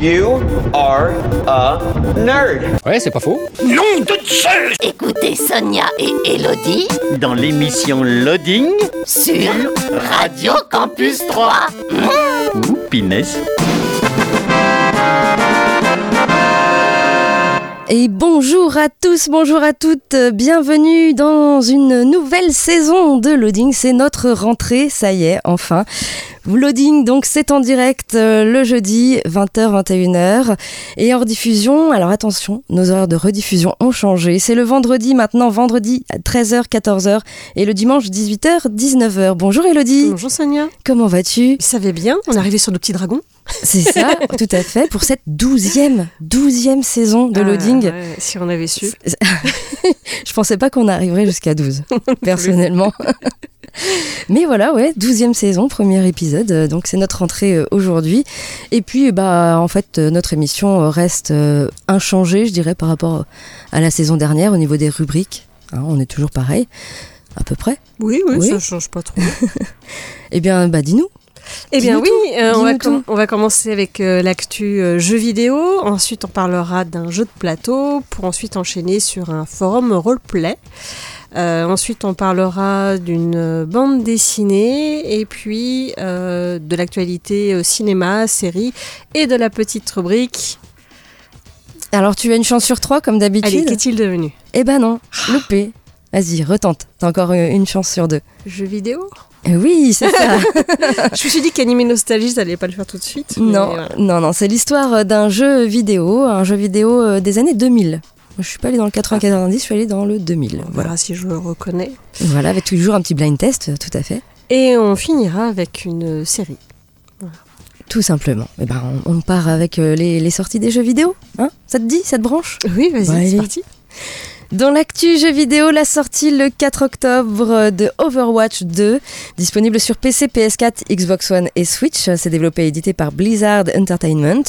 You are a nerd. Ouais, c'est pas faux. Nom de Zeus Écoutez Sonia et Elodie dans l'émission Loading sur Radio Campus 3. Mmh. Pinès. Et bonjour à tous, bonjour à toutes, bienvenue dans une nouvelle saison de Loading, c'est notre rentrée, ça y est, enfin. Loading, donc c'est en direct euh, le jeudi 20h 21h et hors diffusion. Alors attention, nos horaires de rediffusion ont changé. C'est le vendredi maintenant, vendredi 13h 14h et le dimanche 18h 19h. Bonjour Elodie. Bonjour Sonia. Comment vas-tu? Ça va bien, on est arrivé sur nos petits dragons. C'est ça, tout à fait, pour cette douzième, douzième saison de Ah, Loading. ouais, si on avait su. Je pensais pas qu'on arriverait jusqu'à 12, personnellement. Mais voilà, ouais, douzième saison, premier épisode, euh, donc c'est notre rentrée euh, aujourd'hui. Et puis, bah, en fait, euh, notre émission reste inchangée, je dirais, par rapport à la saison dernière au niveau des rubriques. Hein, on est toujours pareil, à peu près. Oui, oui, Oui. ça change pas trop. Eh bien, bah, dis-nous. Eh bien oui, euh, on, va on commencer avec euh, l'actu euh, jeux vidéo. Ensuite, on parlera d'un jeu de plateau pour ensuite enchaîner sur un forum roleplay. Euh, ensuite, on parlera d'une euh, bande dessinée et puis euh, de l'actualité cinéma, série et de la petite rubrique. Alors, tu as une chance sur trois, comme Allez, d'habitude qu'est-il devenu? Eh ben non, loupé. Vas-y, retente. T'as encore une chance sur deux. Jeux vidéo? Oui, c'est ça. Je me suis dit qu'animer nostalgie, ça allait pas le faire tout de suite. Non, non, non, c'est l'histoire d'un jeu vidéo, un jeu vidéo des années 2000. Moi, je suis pas allée dans le 90, je suis allée dans le 2000. On Voilà, verra si je le reconnais. voilà, avec toujours un petit blind test, euh, tout à fait, Et on finira avec une série. tout simplement. Eh ben, on, on part avec euh, les, les sorties des jeux vidéo, hein? Ça te dit, ça te branche? Oui, vas-y, c'est parti. Dans l'actu jeux vidéo, la sortie le 4 octobre de Overwatch 2, disponible sur PC, PS4, Xbox One et Switch. C'est développé et édité par Blizzard Entertainment.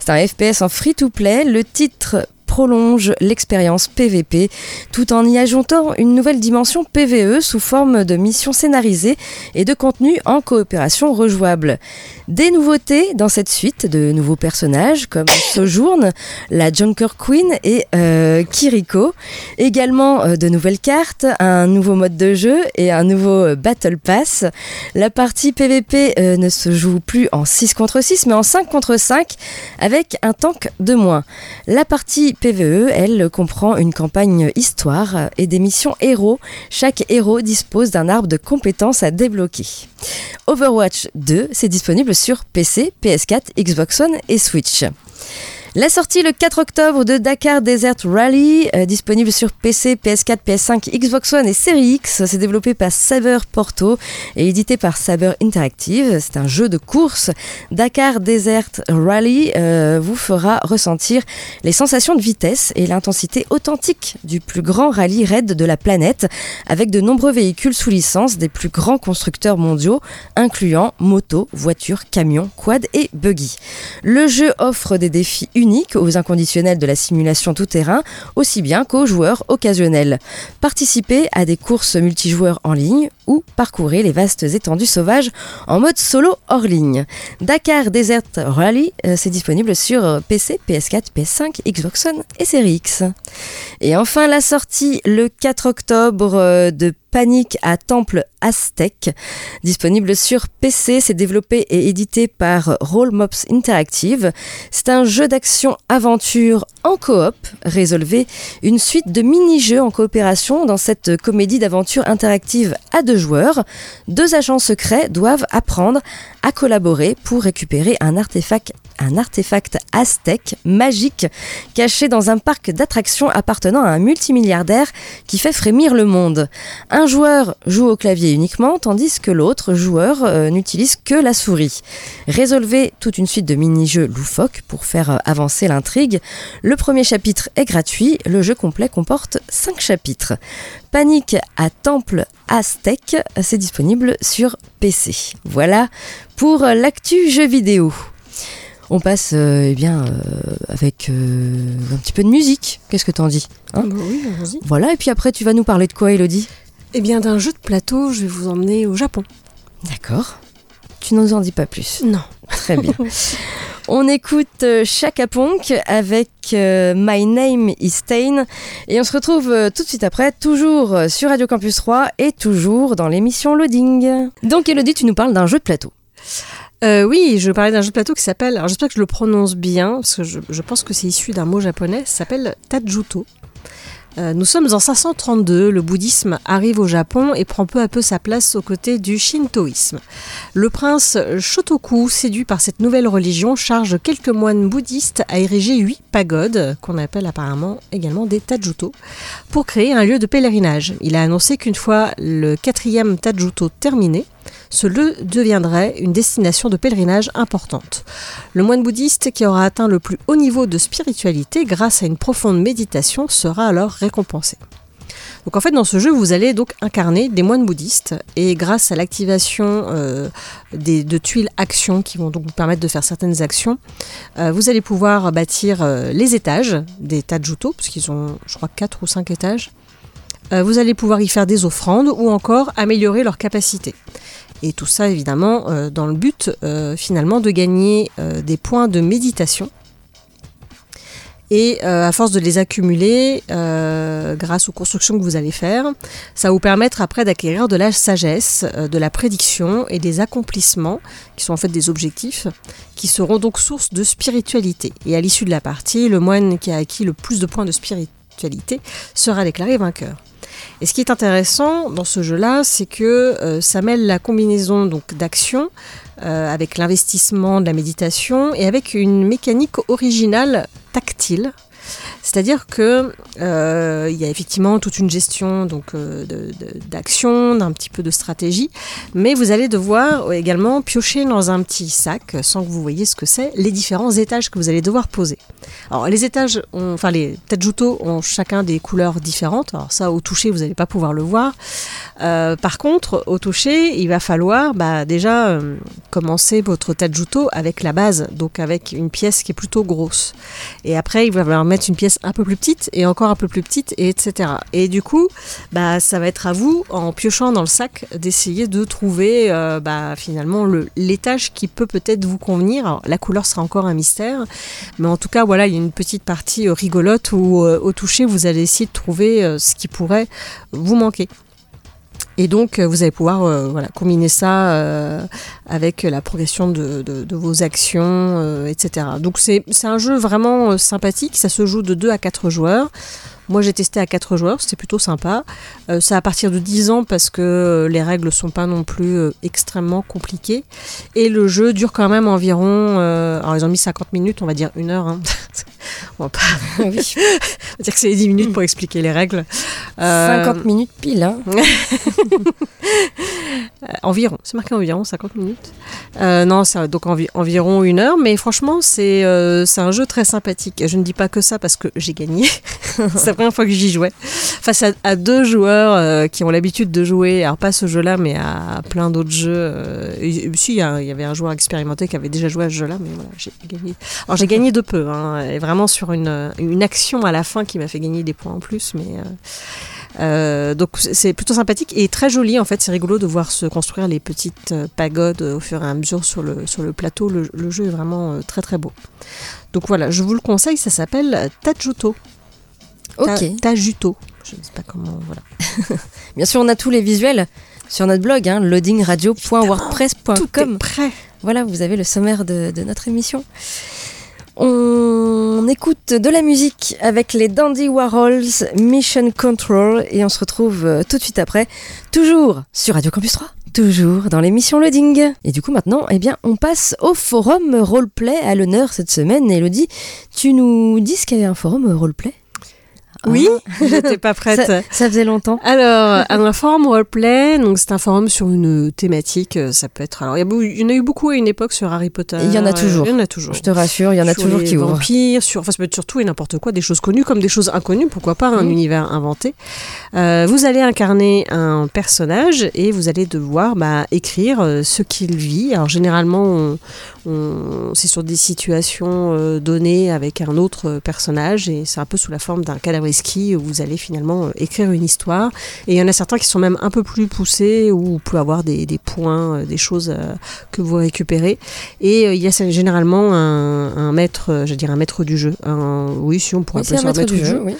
C'est un FPS en free-to-play. Le titre prolonge l'expérience PVP tout en y ajoutant une nouvelle dimension PVE sous forme de missions scénarisées et de contenu en coopération rejouable. Des nouveautés dans cette suite, de nouveaux personnages comme Sojourn, la Junker Queen et euh, Kiriko. Également euh, de nouvelles cartes, un nouveau mode de jeu et un nouveau euh, Battle Pass. La partie PVP ne se joue plus en 6 contre 6 mais en 5 contre 5 avec un tank de moins. La partie PVE, elle, comprend une campagne histoire et des missions héros. Chaque héros dispose d'un arbre de compétences à débloquer. Overwatch 2, c'est disponible sur PC, PS4, Xbox One et Switch. La sortie le 4 octobre de Dakar Desert Rally, euh, disponible sur PC, PS4, PS5, Xbox One et Series X. C'est développé par Saber Porto et édité par Saber Interactive. C'est un jeu de course. Dakar Desert Rally euh, vous fera ressentir les sensations de vitesse et l'intensité authentique du plus grand rallye raid de la planète, avec de nombreux véhicules sous licence des plus grands constructeurs mondiaux, incluant motos, voitures, camions, quad et buggy. Le jeu offre des défis uniques aux inconditionnels de la simulation tout-terrain, aussi bien qu'aux joueurs occasionnels. Participez à des courses multijoueurs en ligne ou parcourez les vastes étendues sauvages en mode solo hors ligne. Dakar Desert Rally, euh, c'est disponible sur PC, PS4, PS5, Xbox One et Series X. Et enfin la sortie le 4 octobre euh, de Panique à Temple Aztec, disponible sur PC, c'est développé et édité par Roll Mops Interactive. C'est un jeu d'action-aventure en coop, résolvez une suite de mini-jeux en coopération dans cette comédie d'aventure interactive à deux joueurs. Deux agents secrets doivent apprendre à collaborer pour récupérer un artefact, un artefact aztèque magique caché dans un parc d'attractions appartenant à un multimilliardaire qui fait frémir le monde. Un joueur joue au clavier uniquement, tandis que l'autre joueur euh, n'utilise que la souris. Résolvez toute une suite de mini-jeux loufoques pour faire euh, avancer l'intrigue. Le premier chapitre est gratuit, le jeu complet comporte 5 chapitres. Panique à Temple Aztec, c'est disponible sur PC. Voilà pour l'actu jeu vidéo. On passe euh, eh bien euh, avec euh, un petit peu de musique. Qu'est-ce que t'en dis hein? Bah oui. Voilà, et puis après tu vas nous parler de quoi Elodie? Eh bien, d'un jeu de plateau, je vais vous emmener au Japon. D'accord. Tu nous en dis pas plus. Non. Très bien. On écoute euh, Chaka Ponk avec euh, My Name is Stain et on se retrouve euh, tout de suite après, toujours sur Radio Campus 3 et toujours dans l'émission Loading. Donc Elodie, tu nous parles d'un jeu de plateau. Euh, oui, je parlais d'un jeu de plateau qui s'appelle, alors j'espère que je le prononce bien, parce que je, je pense que c'est issu d'un mot japonais, ça s'appelle Tajuto. Euh, nous sommes en 532, le bouddhisme arrive au Japon et prend peu à peu sa place aux côtés du shintoïsme. Le prince Shotoku, séduit par cette nouvelle religion, charge quelques moines bouddhistes à ériger huit pagodes, qu'on appelle apparemment également des tajuto, pour créer un lieu de pèlerinage. Il a annoncé qu'une fois le quatrième tajuto terminé, ce lieu deviendrait une destination de pèlerinage importante. Le moine bouddhiste qui aura atteint le plus haut niveau de spiritualité grâce à une profonde méditation sera alors récompensé. Donc en fait dans ce jeu vous allez donc incarner des moines bouddhistes et grâce à l'activation euh, de tuiles actions qui vont donc vous permettre de faire certaines actions, euh, vous allez pouvoir bâtir euh, les étages des tajuto parce qu'ils ont je crois 4 ou 5 étages. Vous allez pouvoir y faire des offrandes ou encore améliorer leur capacité. Et tout ça évidemment euh, dans le but euh, finalement de gagner euh, des points de méditation. Et à force de les accumuler, grâce aux constructions que vous allez faire, ça va vous permettre après d'acquérir de la sagesse, de la prédiction et des accomplissements, qui sont en fait des objectifs, qui seront donc source de spiritualité. Et à l'issue de la partie, le moine qui a acquis le plus de points de spiritualité sera déclaré vainqueur. Et ce qui est intéressant dans ce jeu-là, c'est que euh, ça mêle la combinaison donc d'action euh, avec l'investissement de la méditation et avec une mécanique originale tactile. C'est-à-dire que euh, il y a effectivement toute une gestion donc euh, d'action, d'un petit peu de stratégie, mais vous allez devoir également piocher dans un petit sac, sans que vous voyez ce que c'est, les différents étages que vous allez devoir poser. Alors les étages, ont, enfin les tajuto ont chacun des couleurs différentes. Alors ça, au toucher, vous n'allez pas pouvoir le voir. Euh, par contre, au toucher, il va falloir bah, déjà commencer votre tajuto avec la base, donc avec une pièce qui est plutôt grosse. Et après, il va falloir mettre une pièce un peu plus petite et encore un peu plus petite, et etc. Et du coup, bah, ça va être à vous, en piochant dans le sac, d'essayer de trouver euh, bah, finalement le- l'étage qui peut peut-être vous convenir. La couleur sera encore un mystère, mais en tout cas, voilà, il y a une petite partie euh, rigolote où euh, au toucher, vous allez essayer de trouver ce qui pourrait vous manquer. Et donc, vous allez pouvoir voilà, combiner ça avec la progression de, vos actions, euh, etc. Donc, c'est un jeu vraiment euh, sympathique. Ça se joue de 2 à 4 joueurs. Moi, j'ai testé à 4 joueurs, c'était plutôt sympa. Euh, c'est à partir de 10 ans parce que euh, les règles sont pas non plus extrêmement compliquées. Et le jeu dure quand même environ. alors, ils ont mis 50 minutes, on va dire une heure. hein. on va pas on va dire que c'est 10 minutes pour expliquer les règles. Euh, 50 minutes pile. Hein. Environ, c'est marqué environ 50 minutes. Euh, non, c'est donc envi- environ une heure, mais franchement, c'est euh, un jeu très sympathique. Je ne dis pas que ça parce que j'ai gagné. c'est la première fois que j'y jouais. Face à, à deux joueurs euh, qui ont l'habitude de jouer, alors pas ce jeu-là, mais à, plein d'autres jeux. euh, et- si, il y, a- il y avait un joueur expérimenté qui avait déjà joué à ce jeu-là, mais voilà, j'ai gagné. Alors j'ai gagné de peu, hein, et vraiment sur une, une action à la fin qui m'a fait gagner des points en plus, mais. euh, euh, donc c'est plutôt sympathique et très joli en fait. C'est rigolo de voir se construire les petites euh, pagodes au fur et à mesure sur le, sur le plateau. Le, le jeu est vraiment très très beau. Donc voilà, je vous le conseille. Ça s'appelle Tajuto. Ta- Ok. Tajuto. Je ne sais pas comment. Voilà. Bien sûr, on a tous les visuels sur notre blog, hein, Tout est loadingradio.wordpress.com. prêt. Voilà, vous avez le sommaire de, de notre émission. On écoute de la musique avec les Dandy Warhols, Mission Control, et on se retrouve euh, tout de suite après, toujours sur Radio Campus 3, toujours dans l'émission Loading. Et du coup, maintenant, eh bien, on passe au forum roleplay à l'honneur cette semaine. Elodie, tu nous dis qu'il y avait un forum roleplay? Oui, j'étais pas prête. Ça, ça faisait longtemps. Alors, un forum roleplay, donc c'est un forum sur une thématique. euh, Ça peut être. Alors, il y, en a eu beaucoup à une époque sur Harry Potter. Il y en a toujours. Il y en a toujours. Je te rassure, il y en a Sur toujours les qui ouvrent. vampires, sur, enfin, ça peut être sur tout et n'importe quoi, des choses connues comme des choses inconnues, pourquoi pas, un univers inventé. Euh, vous allez incarner un personnage et vous allez devoir bah, écrire euh, ce qu'il vit. Alors, généralement, on- c'est sur des situations euh, données avec un autre euh, personnage et c'est un peu sous la forme d'un cadavreski où vous allez finalement euh, écrire une histoire. Et il y en a certains qui sont même un peu plus poussés où vous pouvez avoir des, des points, des choses que vous récupérez. Et il y a généralement un, un maître, je veux dire un maître du jeu. Un, oui, si on pourrait Oui, appeler un ça maître du jeu, oui.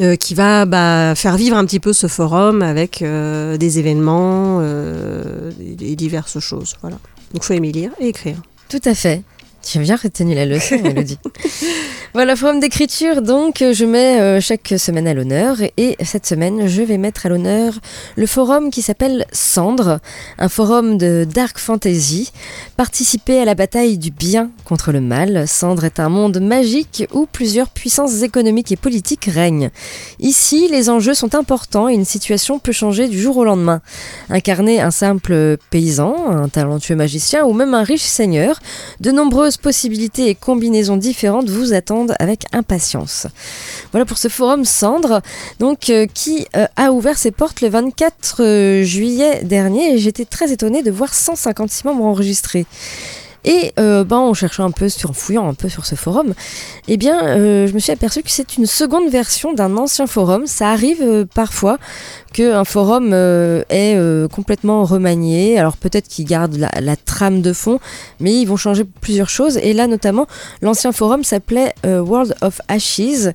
euh, qui va bah, faire vivre un petit peu ce forum avec euh, des événements euh, et diverses choses. Voilà. Donc faut aimer lire et écrire. Tout à fait. Tu as bien retenu la leçon, Elodie. Voilà, forum d'écriture, donc je mets euh, chaque semaine à l'honneur. Et cette semaine, je vais mettre à l'honneur le forum qui s'appelle Cendre, un forum de dark fantasy. Participer à la bataille du bien contre le mal. Cendre est un monde magique où plusieurs puissances économiques et politiques règnent. Ici, les enjeux sont importants et une situation peut changer du jour au lendemain. Incarner un simple paysan, un talentueux magicien ou même un riche seigneur, de nombreuses possibilités et combinaisons différentes vous attendent avec impatience. Voilà pour ce forum Cendre, donc euh, qui euh, a ouvert ses portes le 24 euh, juillet dernier et j'étais très étonnée de voir 156 membres enregistrés. Et ben, en cherchant un peu, en fouillant un peu sur ce forum, eh bien, je me suis aperçue que c'est une seconde version d'un ancien forum. Ça arrive parfois qu'un forum euh, est euh, complètement remanié. Alors peut-être qu'ils gardent la, trame de fond, mais ils vont changer plusieurs choses. Et là, notamment, l'ancien forum s'appelait euh, World of Ashes,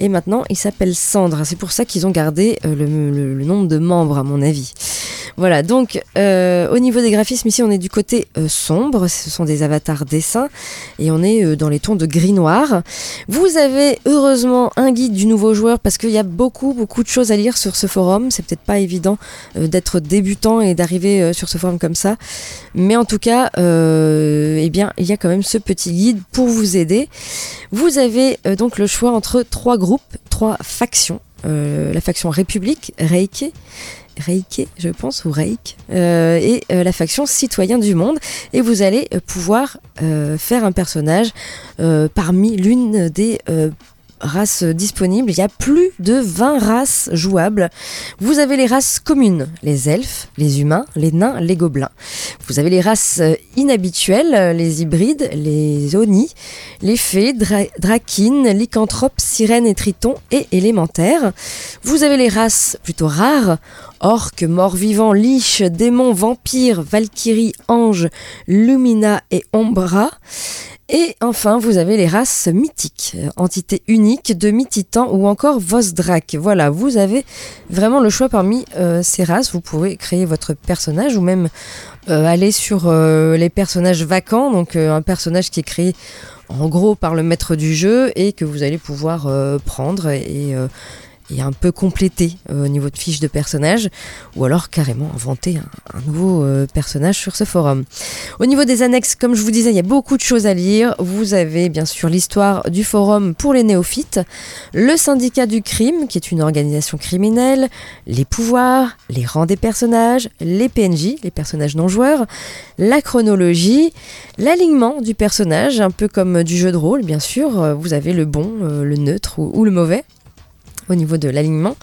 et maintenant il s'appelle Cendre. C'est pour ça qu'ils ont gardé le, le- nombre de membres, à mon avis. Voilà, donc au niveau des graphismes, ici on est du côté sombre, ce sont des avatars dessins, et on est dans les tons de gris-noir. Vous avez heureusement un guide du nouveau joueur parce qu'il y a beaucoup beaucoup de choses à lire sur ce forum. C'est peut-être pas évident euh, d'être débutant et d'arriver euh, sur ce forum comme ça, mais en tout cas, euh, eh bien, il y a quand même ce petit guide pour vous aider. Vous avez donc le choix entre trois groupes, trois factions. La faction République, Reiki, Reiki, je pense, ou Reik, et la faction Citoyen du Monde. Et vous allez pouvoir faire un personnage parmi l'une des races disponibles. Il y a plus de 20 races jouables. Vous avez les races communes, les elfes, les humains, les nains, les gobelins. Vous avez les races euh, inhabituelles, euh, les hybrides, les oni, les fées, dra draquines, lycanthropes, sirènes et tritons et élémentaires. Vous avez les races plutôt rares, orques, morts-vivants, liches, démons, vampires, valkyries, anges, lumina et ombra. Et enfin, vous avez les races mythiques, entités uniques, demi-titans ou encore Vosdrak. Voilà, vous avez vraiment le choix parmi euh, ces races. Vous pouvez créer votre personnage ou même euh, aller sur euh, les personnages vacants, donc un personnage qui est créé en gros par le maître du jeu et que vous allez pouvoir prendre et, un peu compléter euh, au niveau de fiche de personnage ou alors carrément inventer un, nouveau euh, personnage sur ce forum. Au niveau des annexes, comme je vous disais, il y a beaucoup de choses à lire. Vous avez bien sûr l'histoire du forum pour les néophytes, le syndicat du crime, qui est une organisation criminelle, les pouvoirs, les rangs des personnages, les PNJ, les personnages non joueurs, la chronologie, l'alignement du personnage, un peu comme du jeu de rôle, bien sûr. Vous avez le bon, euh, le neutre ou le mauvais au niveau de l'alignement.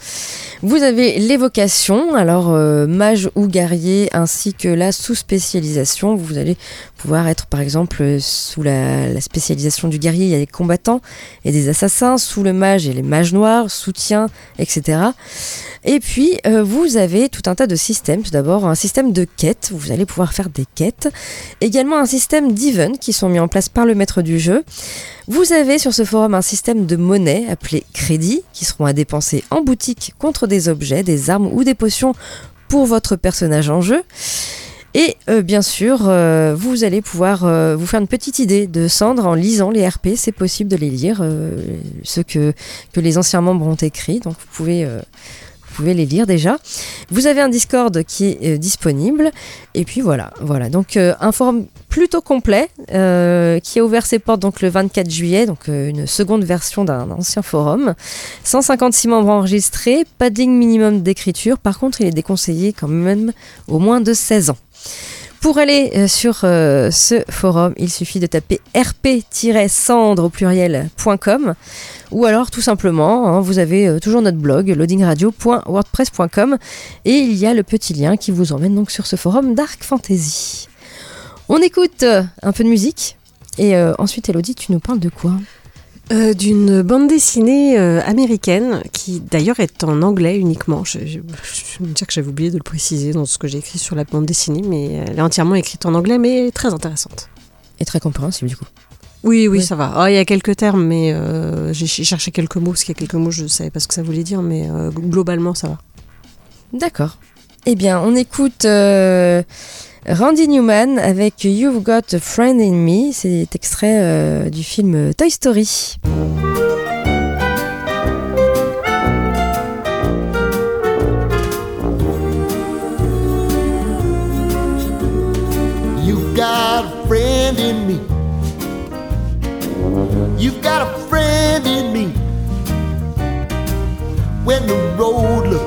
Vous avez l'évocation, alors euh, mage ou guerrier, ainsi que la sous-spécialisation. Vous allez pouvoir être par exemple euh, sous la, spécialisation du guerrier, il y a des combattants et des assassins, sous le mage et les mages noirs, soutien, etc. Et puis euh, vous avez tout un tas de systèmes. Tout d'abord un système de quêtes, vous allez pouvoir faire des quêtes. Également un système d'event qui sont mis en place par le maître du jeu. Vous avez sur ce forum un système de monnaie appelé crédit qui seront à dépenser en boutique contre des objets, des armes ou des potions pour votre personnage en jeu. Et euh, bien sûr, euh, vous allez pouvoir euh, vous faire une petite idée de Cendre en lisant les RP. C'est possible de les lire, euh, ceux que, que les anciens membres ont écrits. Donc vous pouvez, euh, pouvez les lire déjà. Vous avez un Discord qui est disponible. Et puis voilà, voilà. Donc euh, un forum plutôt complet euh, qui a ouvert ses portes donc le 24 juillet, donc euh, une seconde version d'un ancien forum. 156 membres enregistrés, pas de ligne minimum d'écriture. Par contre, il est déconseillé quand même au moins de 16 ans. Pour aller euh, sur euh, ce forum, il suffit de taper rp-cendre au pluriel.com ou alors tout simplement, hein, vous avez euh, toujours notre blog loadingradio.wordpress.com et il y a le petit lien qui vous emmène donc sur ce forum Dark Fantasy. On écoute un peu de musique et ensuite Elodie, tu nous parles de quoi? Euh, D'une bande dessinée euh, américaine qui d'ailleurs est en anglais uniquement. Je, je, me dire que j'avais oublié de le préciser dans ce que j'ai écrit sur la bande dessinée, mais elle est entièrement écrite en anglais, mais très intéressante. Et très compréhensible du coup. Oui, oui, ça va. Ah, Il y a quelques termes, mais euh, j'ai ch- cherché quelques mots, parce qu'il y a quelques mots, je ne savais pas ce que ça voulait dire, mais euh, globalement, ça va. D'accord. Eh bien, on écoute euh, Randy Newman avec You've Got a Friend in Me. C'est extrait euh, du film Toy Story. You got a friend in me. You got a friend in me. When the road looks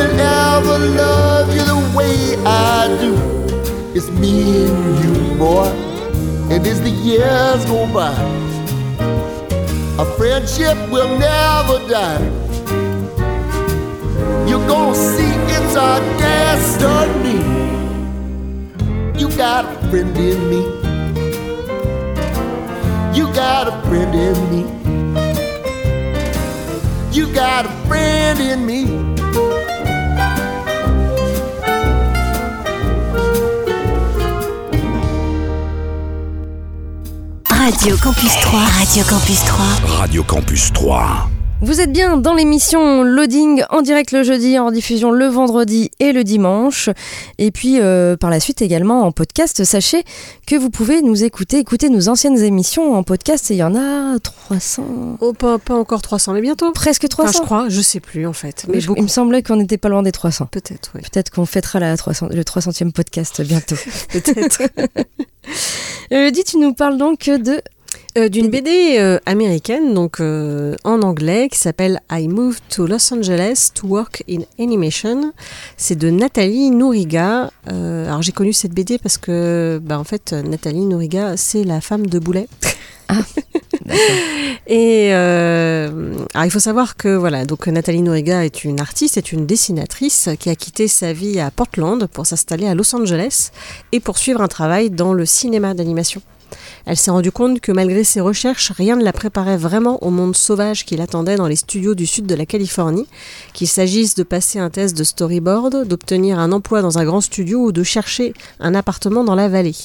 will ever love you the way I do. It's me and you, boy, and as the years go by, our friendship will never die. You're gonna see it's our destiny. You got a friend in me. You got a friend in me. You got a friend in me. Radio Campus 3. Radio Campus 3. Radio Campus 3. Vous êtes bien dans l'émission Loading en direct le jeudi, en diffusion le vendredi et le dimanche. Et puis euh, par la suite également en podcast. Sachez que vous pouvez nous écouter, écouter nos anciennes émissions en podcast. Et il y en a 300. Oh, pas, pas encore 300, mais bientôt. Presque Enfin, 300. je crois, je sais plus en fait. Mais Mais je- beaucoup. il me semblait qu'on n'était pas loin des 300. Peut-être, oui. Peut-être qu'on fêtera la 300, le 300e podcast bientôt. Peut-être. euh, dis, tu nous parles donc de Euh, D'une BD euh, américaine, donc euh, en anglais, qui s'appelle I Moved to Los Angeles to Work in Animation. C'est de Nathalie Nouriga. Euh, alors j'ai connu cette BD parce que, bah, en fait, Nathalie Nouriga, c'est la femme de Boulet. Et euh, alors il faut savoir que voilà, donc Nathalie Nouriga est une artiste, est une dessinatrice qui a quitté sa vie à Portland pour s'installer à Los Angeles et poursuivre un travail dans le cinéma d'animation. Elle s'est rendue compte que malgré ses recherches, rien ne la préparait vraiment au monde sauvage qui l'attendait dans les studios du sud de la Californie, qu'il s'agisse de passer un test de storyboard, d'obtenir un emploi dans un grand studio ou de chercher un appartement dans la vallée.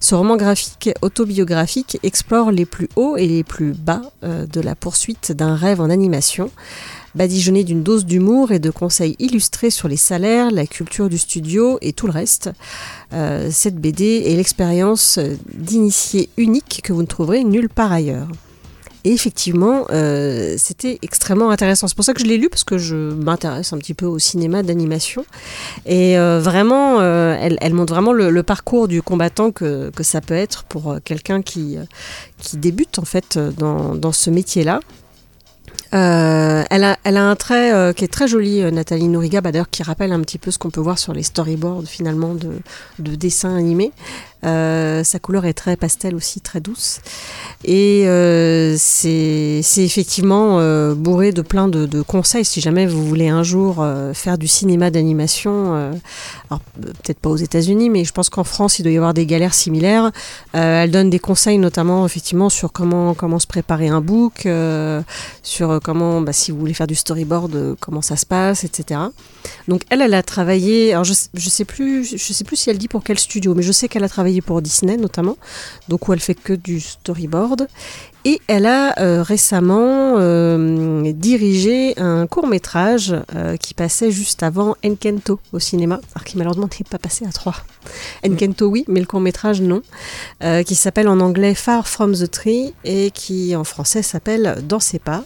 Ce roman graphique autobiographique explore les plus hauts et les plus bas euh, de la poursuite d'un rêve en animation, badigeonné d'une dose d'humour et de conseils illustrés sur les salaires, la culture du studio et tout le reste. Euh, cette BD est l'expérience d'initié unique que vous ne trouverez nulle part ailleurs. Et effectivement, euh, c'était extrêmement intéressant. C'est pour ça que je l'ai lu, parce que je m'intéresse un petit peu au cinéma d'animation. Et euh, vraiment, elle, montre vraiment le, parcours du combattant que, ça peut être pour quelqu'un qui, qui débute en fait dans ce métier-là. Euh, elle, a, elle a un trait euh, qui est très joli, euh, Nathalie Nouriga, d'ailleurs qui rappelle un petit peu ce qu'on peut voir sur les storyboards finalement de dessins animés. Euh, sa couleur est très pastel aussi, très douce. Et euh, c'est effectivement euh, bourré de plein de, conseils si jamais vous voulez un jour faire du cinéma d'animation. alors peut-être pas aux États-Unis, mais je pense qu'en France il doit y avoir des galères similaires. Elle donne des conseils notamment effectivement sur comment comment se préparer un book, sur comment bah, si vous voulez faire du storyboard, comment ça se passe, etc. Donc elle, elle a travaillé. Alors je, je sais plus, je sais plus si elle dit pour quel studio, mais je sais qu'elle a travaillé pour Disney notamment, donc où elle fait que du storyboard. Et elle a euh, récemment euh, dirigé un court métrage qui passait juste avant Enkento au cinéma, alors qui malheureusement n'est pas passé à 3. Enkento oui, mais le court métrage non, euh, qui s'appelle en anglais Far From the Tree et qui en français s'appelle Dans ses pas.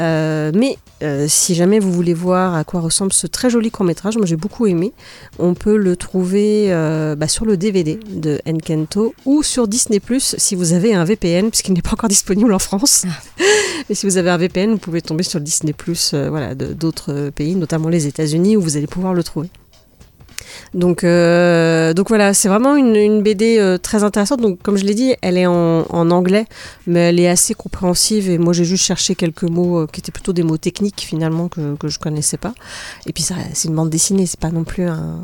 Euh, mais euh, si jamais vous voulez voir à quoi ressemble ce très joli court métrage, moi j'ai beaucoup aimé, on peut le trouver euh, bah, sur le DVD de Enkento ou sur Disney Plus si vous avez un VPN, puisqu'il n'est pas encore disponible en France. Mais si vous avez un VPN, vous pouvez tomber sur le Disney Plus voilà, d'autres pays, notamment les États-Unis, où vous allez pouvoir le trouver. Donc, euh, donc voilà, c'est vraiment une, une BD euh, très intéressante. Donc, comme je l'ai dit, elle est en, en anglais, mais elle est assez compréhensive. Et moi, j'ai juste cherché quelques mots euh, qui étaient plutôt des mots techniques finalement que, que je connaissais pas. Et puis, c'est une bande dessinée, c'est pas non plus un,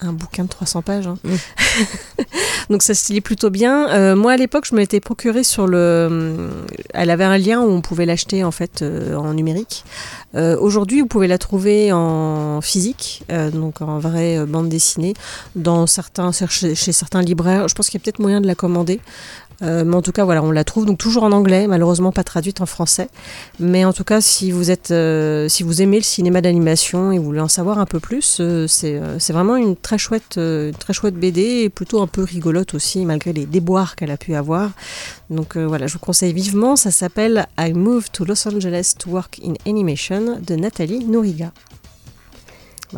un bouquin de 300 pages. hein. Donc ça se lit plutôt bien. Euh, moi à l'époque, je m'étais procuré sur le. Elle avait un lien où on pouvait l'acheter en fait euh, en numérique. Euh, Aujourd'hui, vous pouvez la trouver en physique, euh, donc en vraie euh, bande dessinée, dans certains chez, chez certains libraires. Je pense qu'il y a peut-être moyen de la commander. Euh, mais en tout cas, voilà, on la trouve donc toujours en anglais, malheureusement pas traduite en français. Mais en tout cas, si vous êtes, euh, si vous aimez le cinéma d'animation et vous voulez en savoir un peu plus, euh, c'est vraiment une très chouette, très chouette BD et plutôt un peu rigolote aussi, malgré les déboires qu'elle a pu avoir. Donc voilà, je vous conseille vivement. Ça s'appelle I Moved to Los Angeles to Work in Animation de Nathalie Nouriga.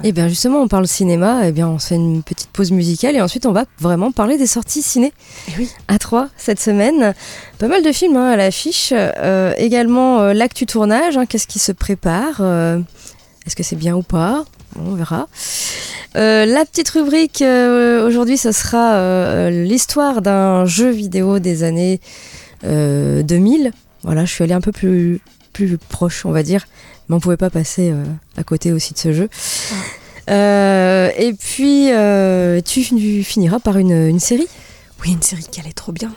Et bien justement, on parle cinéma, et bien on se fait une petite pause musicale et ensuite on va vraiment parler des sorties ciné. oui. À 3 cette semaine. Pas mal de films hein, à l'affiche. Euh, également euh, l'actu tournage, hein, qu'est-ce qui se prépare euh, Est-ce que c'est bien ou pas On verra. Euh, la petite rubrique euh, aujourd'hui, ce sera euh, l'histoire d'un jeu vidéo des années euh, 2000. Voilà, je suis allée un peu plus, plus proche, on va dire, mais on pouvait pas passer à côté aussi de ce jeu. Euh, et puis, euh, tu fi- finiras par une, une série Oui, une série qui allait trop bien.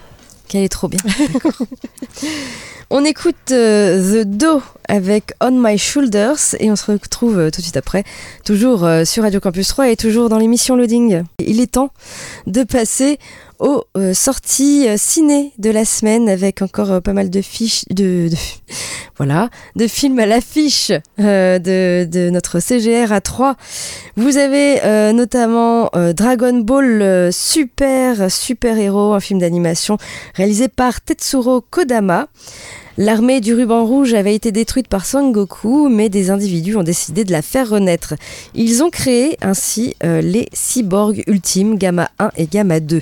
Qu'elle est trop bien. On écoute euh, The Do avec On My Shoulders et on se retrouve tout de suite après, toujours sur Radio Campus 3 et toujours dans l'émission Loading. Il est temps de passer aux euh, sorties euh, ciné de la semaine avec encore euh, pas mal de fiches de, voilà de films à l'affiche de, de notre CGR à 3 vous avez notamment Dragon Ball Super Super Héros un film d'animation réalisé par Tetsuro Kodama L'armée du ruban rouge avait été détruite par Son Goku, mais des individus ont décidé de la faire renaître. Ils ont créé ainsi euh, les cyborgs ultimes Gamma 1 et Gamma 2.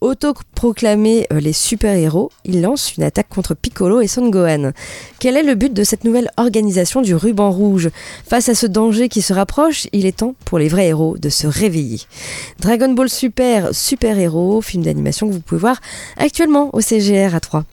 Autoproclamés euh, les super-héros, ils lancent une attaque contre Piccolo et Son Gohan. Quel est le but de cette nouvelle organisation du ruban rouge? Face à ce danger qui se rapproche, il est temps pour les vrais héros de se réveiller. Dragon Ball Super, super-héros, film d'animation que vous pouvez voir actuellement au CGR à 3.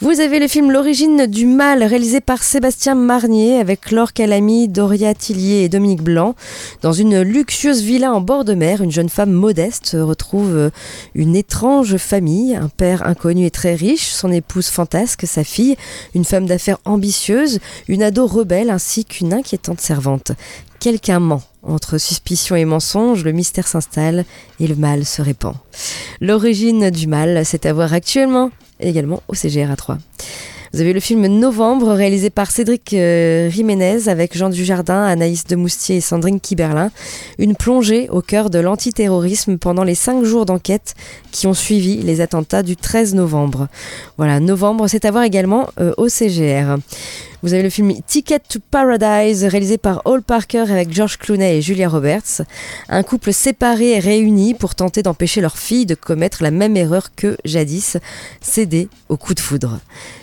Vous avez le film L'origine du mal réalisé par Sébastien Marnier avec Laure Calamy, Doria Tillier et Dominique Blanc. Dans une luxueuse villa en bord de mer, une jeune femme modeste retrouve une étrange famille, un père inconnu et très riche, son épouse fantasque, sa fille, une femme d'affaires ambitieuse, une ado rebelle ainsi qu'une inquiétante servante. Quelqu'un ment. Entre suspicion et mensonge, le mystère s'installe et le mal se répand. L'origine du mal, c'est à voir actuellement également au CGR à 3. Vous avez le film Novembre réalisé par Cédric euh, Jiménez avec Jean Dujardin, Anaïs Demoustier et Sandrine Kiberlin. Une plongée au cœur de l'antiterrorisme pendant les cinq jours d'enquête qui ont suivi les attentats du 13 novembre. Voilà, Novembre, c'est à voir également euh, au CGR. Vous avez le film Ticket to Paradise, réalisé par Hall Parker avec George Clooney et Julia Roberts. Un couple séparé et réuni pour tenter d'empêcher leur fille de commettre la même erreur que jadis, céder au coup de foudre.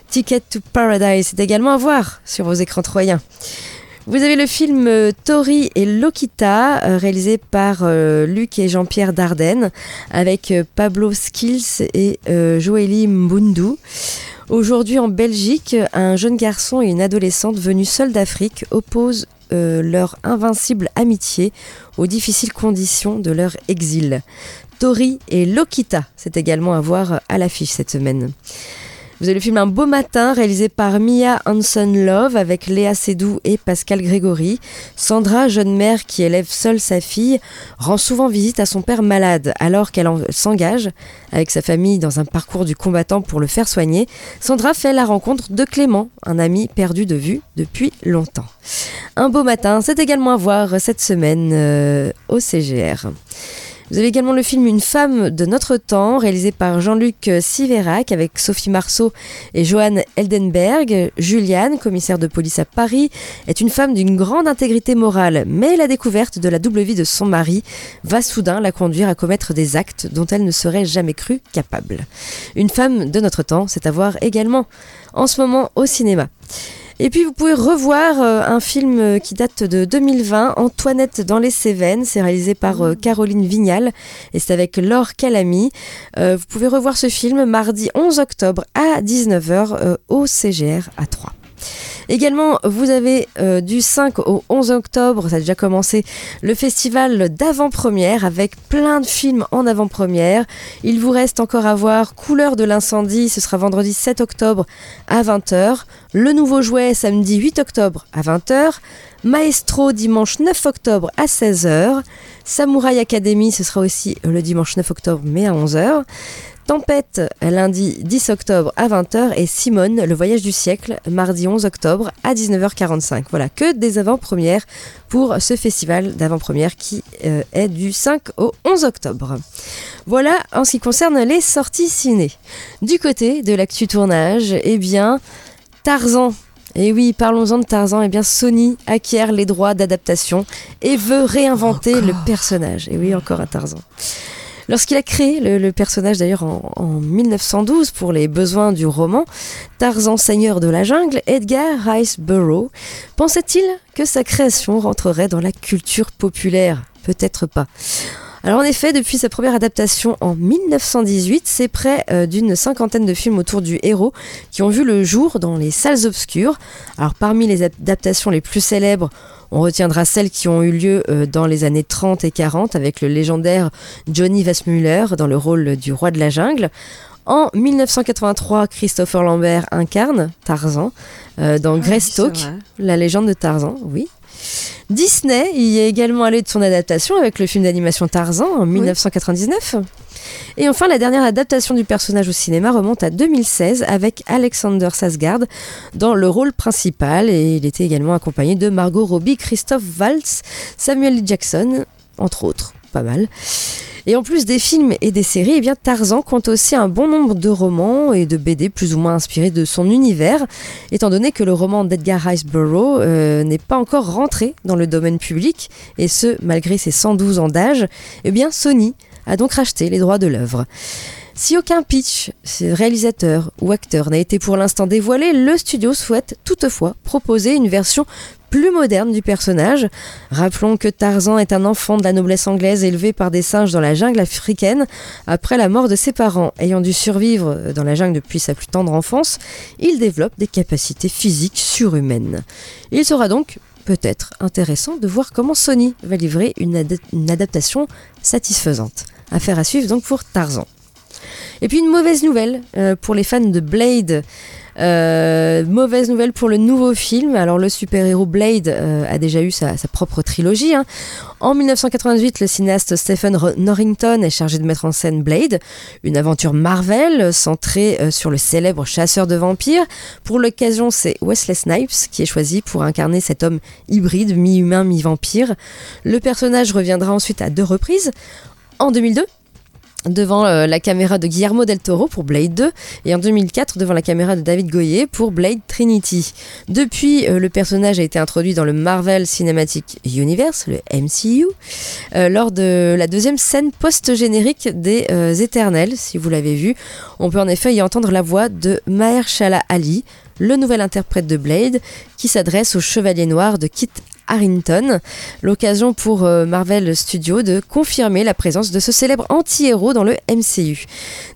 Ticket to Paradise est également à voir sur vos écrans troyens. Vous avez le film euh, Tori et Lokita, euh, réalisé par euh, Luc et Jean-Pierre Dardenne, avec Pablo Skills et euh, Joélie Mbundu. Aujourd'hui en Belgique, un jeune garçon et une adolescente venus seuls d'Afrique opposent euh, leur invincible amitié aux difficiles conditions de leur exil. Tori et Lokita, c'est également à voir à l'affiche cette semaine. Vous avez le film Un beau matin, réalisé par Mia Hansen Love avec Léa Seydoux et Pascal Grégory. Sandra, jeune mère qui élève seule sa fille, rend souvent visite à son père malade. Alors qu'elle en- s'engage avec sa famille dans un parcours du combattant pour le faire soigner, Sandra fait la rencontre de Clément, un ami perdu de vue depuis longtemps. Un beau matin, c'est également à voir cette semaine euh, au CGR. Vous avez également le film Une femme de notre temps, réalisé par Jean-Luc Siverac avec Sophie Marceau et Johan Eldenberg. Juliane, commissaire de police à Paris, est une femme d'une grande intégrité morale, mais la découverte de la double vie de son mari va soudain la conduire à commettre des actes dont elle ne serait jamais crue capable. Une femme de notre temps, c'est à voir également en ce moment au cinéma. Et puis vous pouvez revoir euh, un film euh, qui date de 2020, Antoinette dans les Cévennes. C'est réalisé par euh, Caroline Vignal et c'est avec Laure Calamy. Vous pouvez revoir ce film mardi 11 octobre à 19h euh, au CGR à 3. Également, vous avez euh, du 5 au 11 octobre, ça a déjà commencé, le festival d'avant-première avec plein de films en avant-première. Il vous reste encore à voir Couleur de l'incendie, ce sera vendredi 7 octobre à 20h. Le nouveau jouet samedi 8 octobre à 20h. Maestro dimanche 9 octobre à 16h. Samouraï Academy, ce sera aussi le dimanche 9 octobre mais à 11h. Tempête, lundi 10 octobre à 20h et Simone, le voyage du siècle, mardi 11 octobre à 19h45. Voilà, que des avant-premières pour ce festival d'avant-première qui euh, est du 5 au 11 octobre. Voilà en ce qui concerne les sorties ciné. Du côté de l'actu tournage, eh bien, Tarzan. Et oui, parlons-en de Tarzan. Eh bien, Sony acquiert les droits d'adaptation et veut réinventer le personnage. Et oui, encore un Tarzan. Lorsqu'il a créé le, personnage d'ailleurs en, en 1912 pour les besoins du roman, Tarzan Seigneur de la jungle, Edgar Rice Burroughs, pensait-il que sa création rentrerait dans la culture populaire? Peut-être pas. Alors en effet, depuis sa première adaptation en 1918, c'est près euh, d'une cinquantaine de films autour du héros qui ont vu le jour dans les salles obscures. Alors parmi les adaptations les plus célèbres, on retiendra celles qui ont eu lieu euh, dans les années 30 et 40 avec le légendaire Johnny Weissmuller dans le rôle du roi de la jungle. En 1983, Christopher Lambert incarne Tarzan euh, dans Ah Greystock, la légende de Tarzan, oui. Disney y est également allé de son adaptation avec le film d'animation Tarzan en 1999. Et enfin, la dernière adaptation du personnage au cinéma remonte à 2016 avec Alexander Sasgard dans le rôle principal et il était également accompagné de Margot Robbie, Christophe Waltz, Samuel L. Jackson, entre autres. Pas mal. Et en plus des films et des séries, eh bien Tarzan compte aussi un bon nombre de romans et de BD plus ou moins inspirés de son univers, étant donné que le roman d'Edgar Rice Burroughs euh, n'est pas encore rentré dans le domaine public, et ce malgré ses 112 ans d'âge, eh bien Sony a donc racheté les droits de l'œuvre. Si aucun pitch, réalisateur ou acteur n'a été pour l'instant dévoilé, le studio souhaite toutefois proposer une version plus moderne du personnage. Rappelons que Tarzan est un enfant de la noblesse anglaise élevé par des singes dans la jungle africaine. Après la mort de ses parents, ayant dû survivre dans la jungle depuis sa plus tendre enfance, il développe des capacités physiques surhumaines. Il sera donc peut-être intéressant de voir comment Sony va livrer une, ad une adaptation satisfaisante. Affaire à suivre donc pour Tarzan. Et puis une mauvaise nouvelle euh, pour les fans de Blade. Euh, mauvaise nouvelle pour le nouveau film. Alors le super-héros Blade euh, a déjà eu sa, propre trilogie. hein. En 1988, le cinéaste Stephen Norrington est chargé de mettre en scène Blade, une aventure Marvel centrée euh, sur le célèbre chasseur de vampires. Pour l'occasion, c'est Wesley Snipes qui est choisi pour incarner cet homme hybride, mi-humain, mi-vampire. Le personnage reviendra ensuite à deux reprises. En 2002, devant euh, la caméra de Guillermo del Toro pour Blade 2 et en 2004 devant la caméra de David Goyer pour Blade Trinity. Depuis, euh, le personnage a été introduit dans le Marvel Cinematic Universe, le MCU, euh, lors de la deuxième scène post-générique des Éternels, si vous l'avez vu. On peut en effet y entendre la voix de Mahershala Ali, le nouvel interprète de Blade, qui s'adresse au Chevalier Noir de Kit Harrington. L'occasion pour euh, Marvel Studios de confirmer la présence de ce célèbre anti-héros dans le MCU.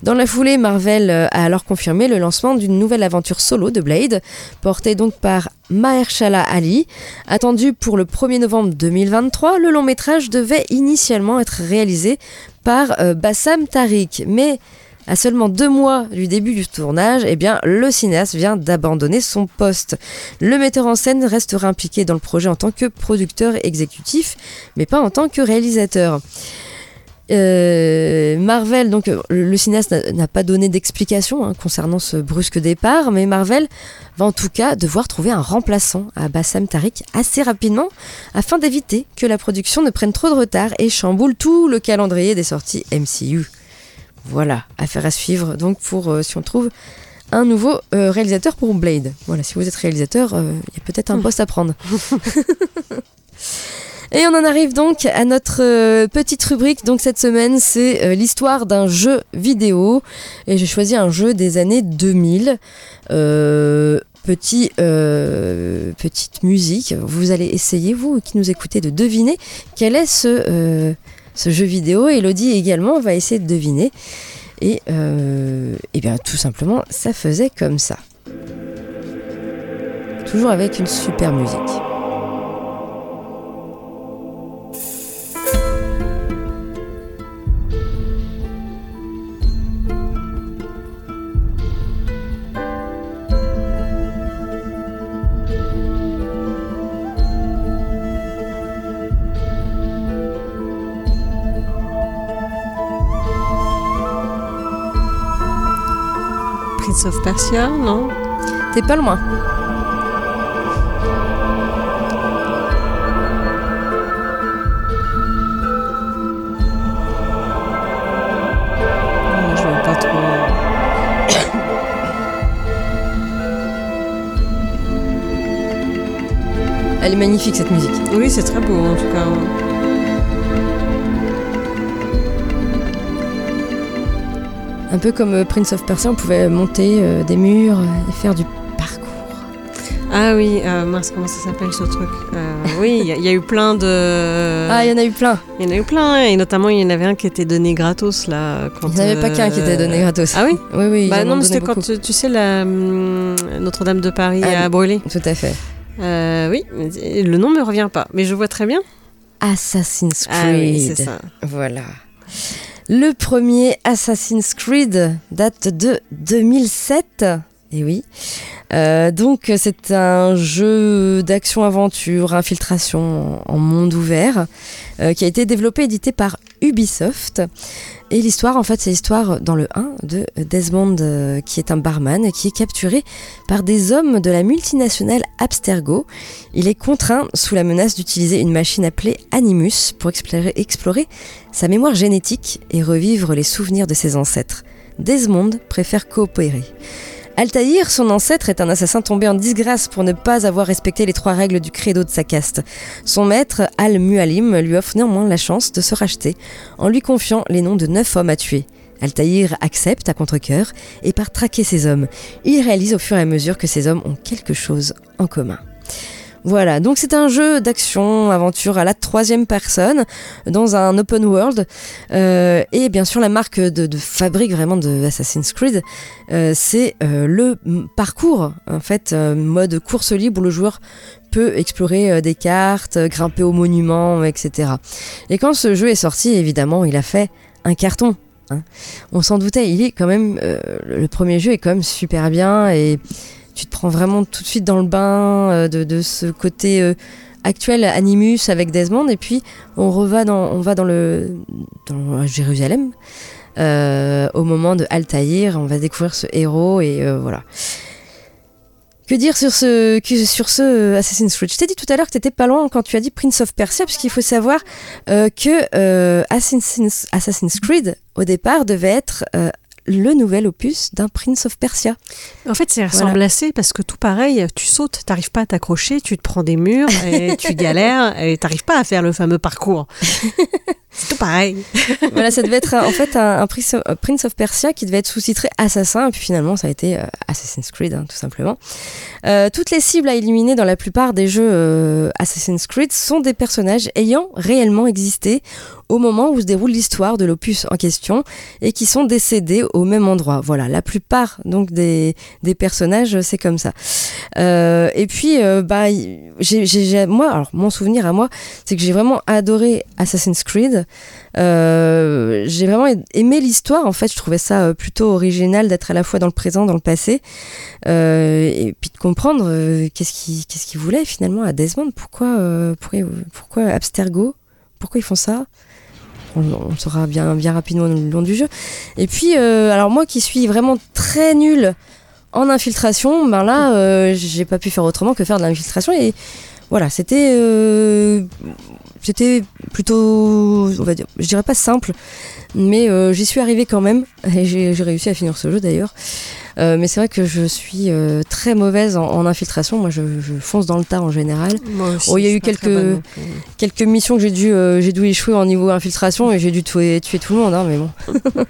Dans la foulée, Marvel euh, a alors confirmé le lancement d'une nouvelle aventure solo de Blade, portée donc par Mahershala Ali. Attendu pour le 1er novembre 2023, le long métrage devait initialement être réalisé par euh, Bassam Tariq, mais à seulement deux mois du début du tournage, eh le cinéaste vient d'abandonner son poste. Le metteur en scène restera impliqué dans le projet en tant que producteur exécutif, mais pas en tant que réalisateur. Euh, Marvel, donc euh, le cinéaste n'a- n'a pas donné d'explication hein, concernant ce brusque départ, mais Marvel va en tout cas devoir trouver un remplaçant à Bassam Tariq assez rapidement afin d'éviter que la production ne prenne trop de retard et chamboule tout le calendrier des sorties MCU. Voilà, affaire à suivre donc pour euh, si on trouve un nouveau euh, réalisateur pour Blade. Voilà, si vous êtes réalisateur, euh, il y a peut-être un poste à prendre. Et on en arrive donc à notre euh, petite rubrique. Donc cette semaine, c'est euh, l'histoire d'un jeu vidéo. Et j'ai choisi un jeu des années 2000. Euh, petit, euh, petite musique. Vous allez essayer, vous qui nous écoutez, de deviner quel est ce, ce jeu vidéo. Elodie également va essayer de deviner. Et, euh, et bien tout simplement, ça faisait comme ça. Toujours avec une super musique. Prince of Persia, non T'es pas loin. Ouais, Je vois pas trop. Elle est magnifique cette musique. Oui, c'est très beau en tout cas. Un peu comme euh, Prince of Persia, on pouvait monter euh, des murs euh, et faire du parcours. Ah oui, euh, mince, comment ça s'appelle ce truc Euh, Oui, il y, a- il y a eu plein de. Ah, il y en a eu plein. Il y en a eu plein, et notamment il y en avait un qui était donné gratos là. Quand, Il n'y en avait pas qu'un qui était donné gratos. Ah oui? Oui, oui. Bah non, mais c'était quand tu, tu sais la hum, Notre-Dame de Paris Ah, a brûlé. Tout à fait. Oui, le nom me revient pas, mais je vois très bien. Assassin's Creed. Ah oui, c'est ça. Voilà. Le premier Assassin's Creed date de 2007. Et oui. Euh, donc c'est un jeu d'action-aventure, infiltration en monde ouvert, euh, qui a été développé et édité par Ubisoft. Et l'histoire, en fait, c'est l'histoire dans le 1 de Desmond, euh, qui est un barman, qui est capturé par des hommes de la multinationale Abstergo. Il est contraint, sous la menace, d'utiliser une machine appelée Animus pour explorer, explorer sa mémoire génétique et revivre les souvenirs de ses ancêtres. Desmond préfère coopérer. Altaïr, son ancêtre, est un assassin tombé en disgrâce pour ne pas avoir respecté les trois règles du credo de sa caste. Son maître, Al-Mualim, lui offre néanmoins la chance de se racheter en lui confiant les noms de neuf hommes à tuer. Altaïr accepte à contre-coeur et part traquer ces hommes. Il réalise au fur et à mesure que ces hommes ont quelque chose en commun. Voilà, donc c'est un jeu d'action, aventure à la troisième personne, dans un open world. Euh, et bien sûr, la marque de, fabrique vraiment de Assassin's Creed, euh, c'est euh, le parcours, en fait, mode course libre où le joueur peut explorer des cartes, grimper aux monuments, etc. Et quand ce jeu est sorti, évidemment, il a fait un carton. hein. On s'en doutait, il est quand même, le premier jeu est quand même super bien et tu te prends vraiment tout de suite dans le bain euh, de, ce côté euh, actuel Animus avec Desmond. Et puis on reva dans, on va dans le Jérusalem euh, au moment de Altaïr. On va découvrir ce héros et voilà. Que dire sur ce, sur ce Assassin's Creed? Je t'ai dit tout à l'heure que t'étais pas loin quand tu as dit Prince of Persia, puisqu'il faut savoir que Assassin's, Assassin's Creed, au départ, devait être le nouvel opus d'un Prince of Persia. En fait, c'est ressemble assez parce que tout pareil, tu sautes, t'arrives pas à t'accrocher, tu te prends des murs et tu galères et t'arrives pas à faire le fameux parcours. c'est tout pareil. voilà, ça devait être euh, en fait un, un Prince, of, Persia qui devait être sous-titré Assassin, et puis finalement ça a été euh, Assassin's Creed, hein, tout simplement. Euh, toutes les cibles à éliminer dans la plupart des jeux euh, Assassin's Creed sont des personnages ayant réellement existé au moment où se déroule l'histoire de l'opus en question et qui sont décédés au même endroit. Voilà, la plupart donc des, des personnages, c'est comme ça. Euh, et puis, euh, bah, moi, alors mon souvenir à moi, c'est que j'ai vraiment adoré Assassin's Creed. Euh, j'ai vraiment aimé l'histoire. En fait, je trouvais ça euh, plutôt original d'être à la fois dans le présent, dans le passé, euh, et puis de comprendre qu'est-ce qu'il qu'est-ce qu'il voulait finalement à Desmond. Pourquoi, pourquoi, Abstergo Pourquoi ils font ça? On, le saura bien, bien rapidement le long du jeu. Et puis, alors moi qui suis vraiment très nulle en infiltration, ben là, j'ai pas pu faire autrement que faire de l'infiltration. Et voilà, c'était euh, c'était plutôt, on va dire, je dirais pas simple, mais euh, j'y suis arrivée quand même. Et j'ai réussi à finir ce jeu d'ailleurs. Euh, mais c'est vrai que je suis euh, très mauvaise en, en infiltration. Moi, je, je fonce dans le tas en général. Moi aussi, Oh, il y a eu quelques, quelques missions que j'ai dû, euh, j'ai dû échouer en niveau infiltration et j'ai dû tuer, tuer tout le monde, hein, mais bon.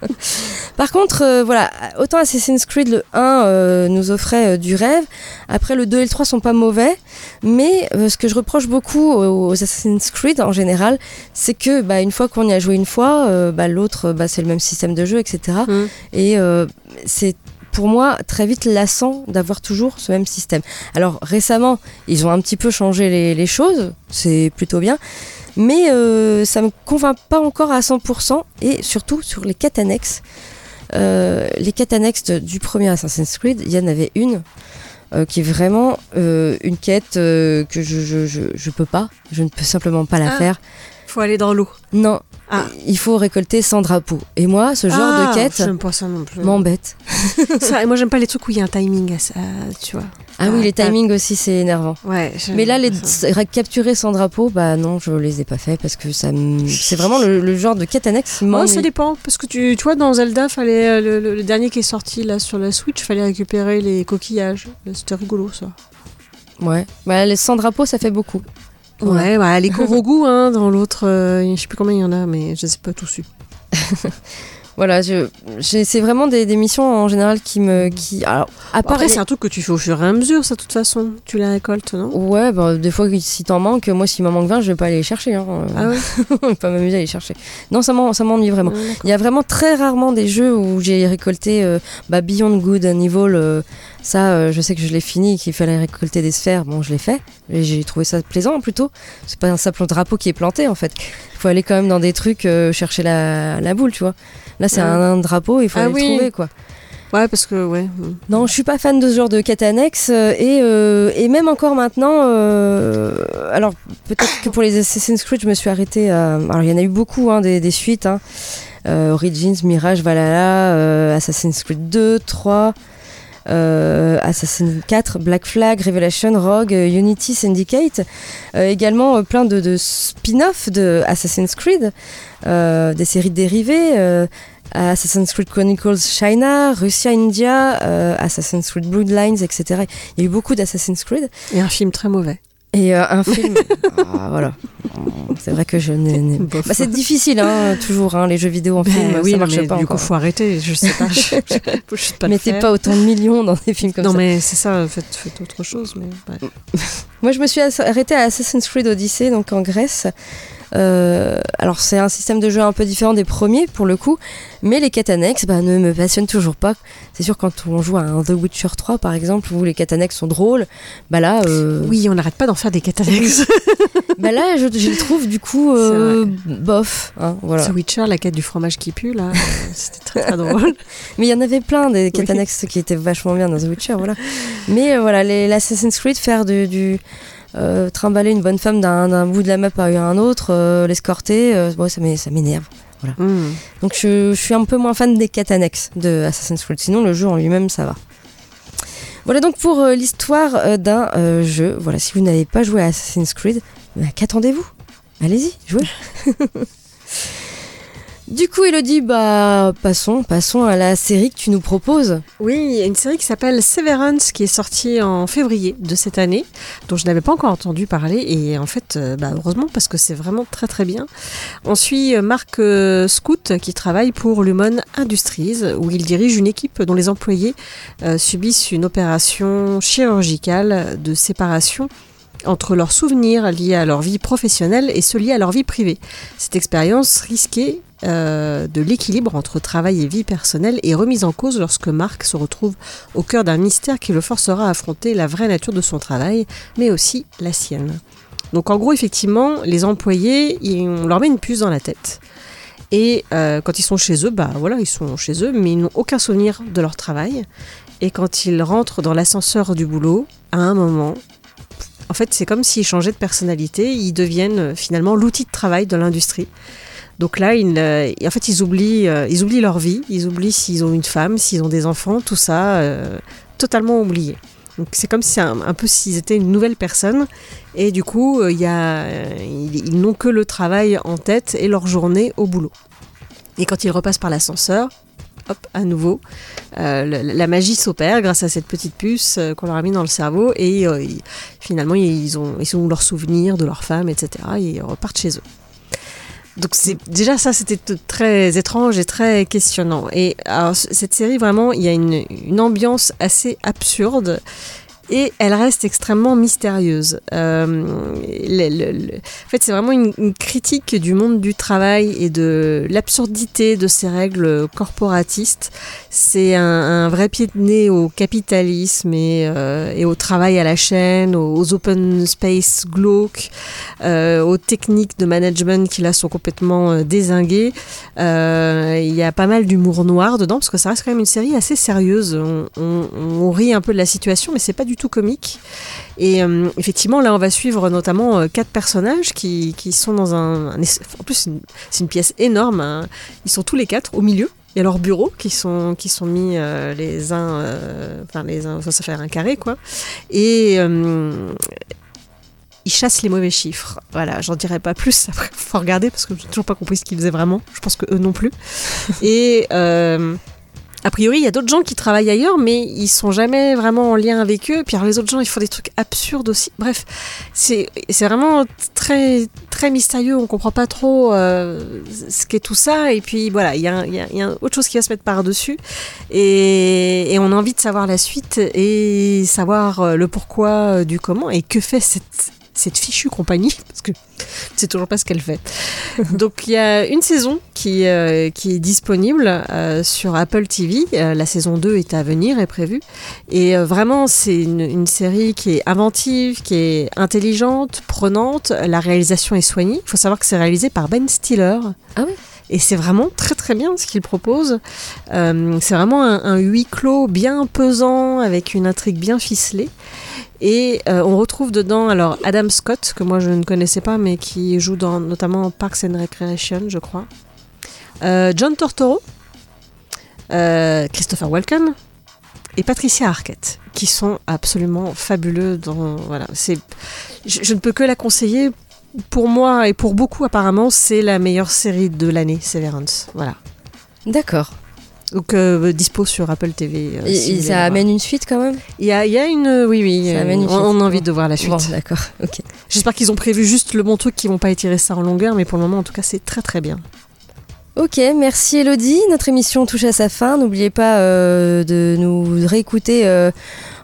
Par contre, voilà, autant Assassin's Creed le 1 euh, nous offrait du rêve, après le 2 et le 3 sont pas mauvais, mais ce que je reproche beaucoup aux, aux Assassin's Creed en général, c'est que bah, une fois qu'on y a joué une fois, bah, l'autre bah, c'est le même système de jeu, etc. Mm. Et euh, c'est pour moi très vite lassant d'avoir toujours ce même système. Alors récemment, ils ont un petit peu changé les, les choses, c'est plutôt bien, mais euh, ça me convainc pas encore à 100% et surtout sur les quêtes annexes. Euh, les quêtes annexes du premier Assassin's Creed, il y en avait une euh, qui est vraiment une quête que je, je, je, je peux pas, je ne peux simplement pas la Ah. faire. Faut aller dans l'eau. Non, Ah. il faut récolter 100 drapeaux. Et moi, ce genre Ah, de quête non plus. m'embête. Et moi, j'aime pas les trucs où il y a un timing à ça, tu vois. Ah oui, les Ah, timings aussi, c'est énervant. Ouais. Mais là, les capturer sans drapeau, bah non, je les ai pas fait parce que ça c'est vraiment le, le genre de quête annexe qui Oh, ça dépend, parce que tu, tu vois, dans Zelda, fallait, euh, le, le- le dernier qui est sorti là sur la Switch, fallait récupérer les coquillages. C'était rigolo ça. Ouais, bah, les sans drapeau, ça fait beaucoup. Ouais, bah, les Korogu, hein, dans l'autre, euh, je sais plus combien il y en a, mais je sais pas tous su. Voilà, c'est vraiment des, des missions en général qui me, qui, alors, à part Après, c'est un truc que tu fais au fur et à mesure, ça, de toute façon. Tu les récoltes, non? Ouais, bah, des fois, si t'en manques, moi, s'il m'en manque 20, je vais pas aller les chercher. Hein. Ah ouais? Je vais pas m'amuser à les chercher. Non, ça m'en- ça m'ennuie vraiment. Ouais. Il y a vraiment très rarement des jeux où j'ai récolté euh, bah, Beyond Good and Evil. euh, ça, euh, je sais que je l'ai fini, qu'il fallait récolter des sphères. Bon, je l'ai fait. J'ai trouvé ça plaisant plutôt. C'est pas un simple drapeau qui est planté en fait. Il faut aller quand même dans des trucs euh, chercher la, la boule, tu vois. Là, c'est Ouais. un, un drapeau, il faut Ah aller oui. le trouver quoi. Ouais, parce que, ouais. Non, je suis pas fan de ce genre de quête annexe euh, et, euh, et même encore maintenant. euh, alors peut-être que pour les Assassin's Creed, je me suis arrêtée. à- alors il y en a eu beaucoup hein, des, des suites. hein. Euh, Origins, Mirage, Valhalla, Assassin's Creed 2, 3. Euh, Assassin's 4, Black Flag, Revelation, Rogue, euh, Unity, Syndicate, Euh, également plein de, de spin-offs de Assassin's Creed, des séries dérivées, Assassin's Creed Chronicles China, Russia, India, euh, Assassin's Creed Bloodlines, etc. Il y a eu beaucoup d'Assassin's Creed. Et un film très mauvais. Et euh, un film. ah, voilà. C'est vrai que je n'ai. Bah, c'est difficile, hein, toujours, hein, les jeux vidéo en Ben film, oui, ça non, marche mais pas du encore. coup, faut arrêter. Je sais pas. je, je, je, pas Mettez pas autant de millions dans des films comme non, ça. mais c'est ça, faites, faites autre chose. Mais, ouais. Moi, je me suis arrêtée à Assassin's Creed Odyssey, donc en Grèce. Euh, alors, c'est un système de jeu un peu différent des premiers, pour le coup, mais les quêtes annexes bah, ne me passionnent toujours pas. C'est sûr, quand on joue à un The Witcher 3, par exemple, où les quêtes annexes sont drôles, bah là, euh, Oui, on n'arrête pas d'en faire des quêtes annexes. bah là je, je les trouve du coup euh, bof. hein, voilà. The Witcher, la quête du fromage qui pue, là, c'était très très drôle. Mais il y en avait plein des quêtes Oui. annexes qui étaient vachement bien dans The Witcher, voilà. Mais voilà, les- l'Assassin's Creed, faire du, du euh, trimballer une bonne femme d'un bout de la map à un autre, euh, l'escorter, euh, ouais, ça m'é- ça m'énerve. Mm. Donc je, je suis un peu moins fan des quêtes annexes de Assassin's Creed. Sinon, le jeu en lui-même, ça va. Voilà donc pour l'histoire d'un jeu. Voilà, si vous n'avez pas joué à Assassin's Creed, bah, qu'attendez-vous? Allez-y, jouez. Du coup, Elodie, bah, passons, passons à la série que tu nous proposes. Oui, une série qui s'appelle Severance qui est sortie en février de cette année, dont je n'avais pas encore entendu parler et en fait, euh, bah, heureusement parce que c'est vraiment très très bien. On suit euh, Marc euh, Scout qui travaille pour Lumon Industries où il dirige une équipe dont les employés subissent une opération chirurgicale de séparation entre leurs souvenirs liés à leur vie professionnelle et ceux liés à leur vie privée. Cette expérience risquée euh, de l'équilibre entre travail et vie personnelle est remise en cause lorsque Marc se retrouve au cœur d'un mystère qui le forcera à affronter la vraie nature de son travail, mais aussi la sienne. Donc en gros, effectivement, les employés, ils- on leur met une puce dans la tête. Et euh, quand ils sont chez eux, bah voilà, ils sont chez eux, mais ils n'ont aucun souvenir de leur travail. Et quand ils rentrent dans l'ascenseur du boulot, à un moment, en fait, c'est comme s'ils changeaient de personnalité. Ils deviennent euh, finalement l'outil de travail de l'industrie. Donc là, ils, euh, en fait, ils oublient, euh, ils oublient leur vie. Ils oublient s'ils ont une femme, s'ils ont des enfants, tout ça, euh, totalement oublié. Donc c'est comme si un, peu s'ils étaient une nouvelle personne. Et du coup, ils, n'ont que le travail en tête et leur journée au boulot. Et quand ils repassent par l'ascenseur, hop, à nouveau, la, magie s'opère grâce à cette petite puce qu'on leur a mis dans le cerveau et finalement ils ont, ils ont leurs souvenirs de leur femme, etc. Et ils repartent chez eux. Donc déjà ça, c'était très étrange et très questionnant. Et alors, cette série vraiment, il y a une ambiance assez absurde. Et elle reste extrêmement mystérieuse. Euh, en fait, c'est vraiment une, critique du monde du travail et de l'absurdité de ces règles corporatistes. C'est un, vrai pied de nez au capitalisme et, euh, au travail à la chaîne, aux open space glauques, euh, aux techniques de management qui là sont complètement dézinguées. Euh, Il y a pas mal d'humour noir dedans parce que ça reste quand même une série assez sérieuse. On, on- on rit un peu de la situation, mais c'est pas du tout comique. Et euh, effectivement, là, on va suivre notamment euh, quatre personnages qui, qui sont dans un, en plus c'est une, pièce énorme. hein. Ils sont tous les quatre au milieu. Il y a leurs bureaux qui sont qui sont mis euh, les uns, enfin les uns, ça, fait un carré quoi. Et ils chassent les mauvais chiffres. Voilà, j'en dirai pas plus. Après, faut regarder parce que j'ai toujours pas compris ce qu'ils faisaient vraiment. Je pense que eux non plus. Et a priori, il y a d'autres gens qui travaillent ailleurs, mais ils sont jamais vraiment en lien avec eux. Puis alors, les autres gens, ils font des trucs absurdes aussi. Bref, c'est vraiment très très mystérieux. On comprend pas trop euh, ce qu'est tout ça. Et puis voilà, il y y y a autre chose qui va se mettre par dessus. Et, et on a envie de savoir la suite et savoir euh, le pourquoi euh, du comment et que fait cette cette fichue compagnie? Parce que c'est toujours pas ce qu'elle fait. Donc il y a une saison qui, euh, qui est disponible euh, sur Apple TV. Euh, la saison 2 est à venir, est prévue. Et vraiment, c'est une, une série qui est inventive, qui est intelligente, prenante. La réalisation est soignée. Il faut savoir que c'est réalisé par Ben Stiller. Ah oui Et c'est vraiment très très bien ce qu'il propose. Euh, c'est vraiment un, un huis clos bien pesant avec une intrigue bien ficelée. Et euh, on retrouve dedans alors Adam Scott que moi je ne connaissais pas mais qui joue dans notamment Parks and Recreation je crois. Euh, John Tortoro, euh, Christopher Walken et Patricia Arquette qui sont absolument fabuleux dans voilà je, je ne peux que la conseiller pour moi et pour beaucoup apparemment c'est la meilleure série de l'année Severance voilà D'accord. Donc euh, dispo sur Apple TV euh, Et, si ça amène une suite quand même? Il y a, il y a une oui oui Ça euh, amène une on, suite. on a envie de voir la suite Bon, d'accord, ok. J'espère qu'ils ont prévu juste le bon truc, qu'ils vont pas étirer ça en longueur, mais pour le moment, en tout cas, c'est très très bien. Ok, merci Elodie. Notre émission touche à sa fin. N'oubliez pas euh, de nous réécouter euh,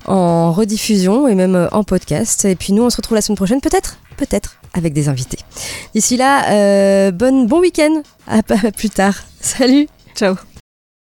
en rediffusion et même euh, en podcast. Et puis nous, on se retrouve la semaine prochaine, peut-être, peut-être, avec des invités. D'ici là, euh, bonne, bon week-end. À, à plus tard. Salut. Ciao.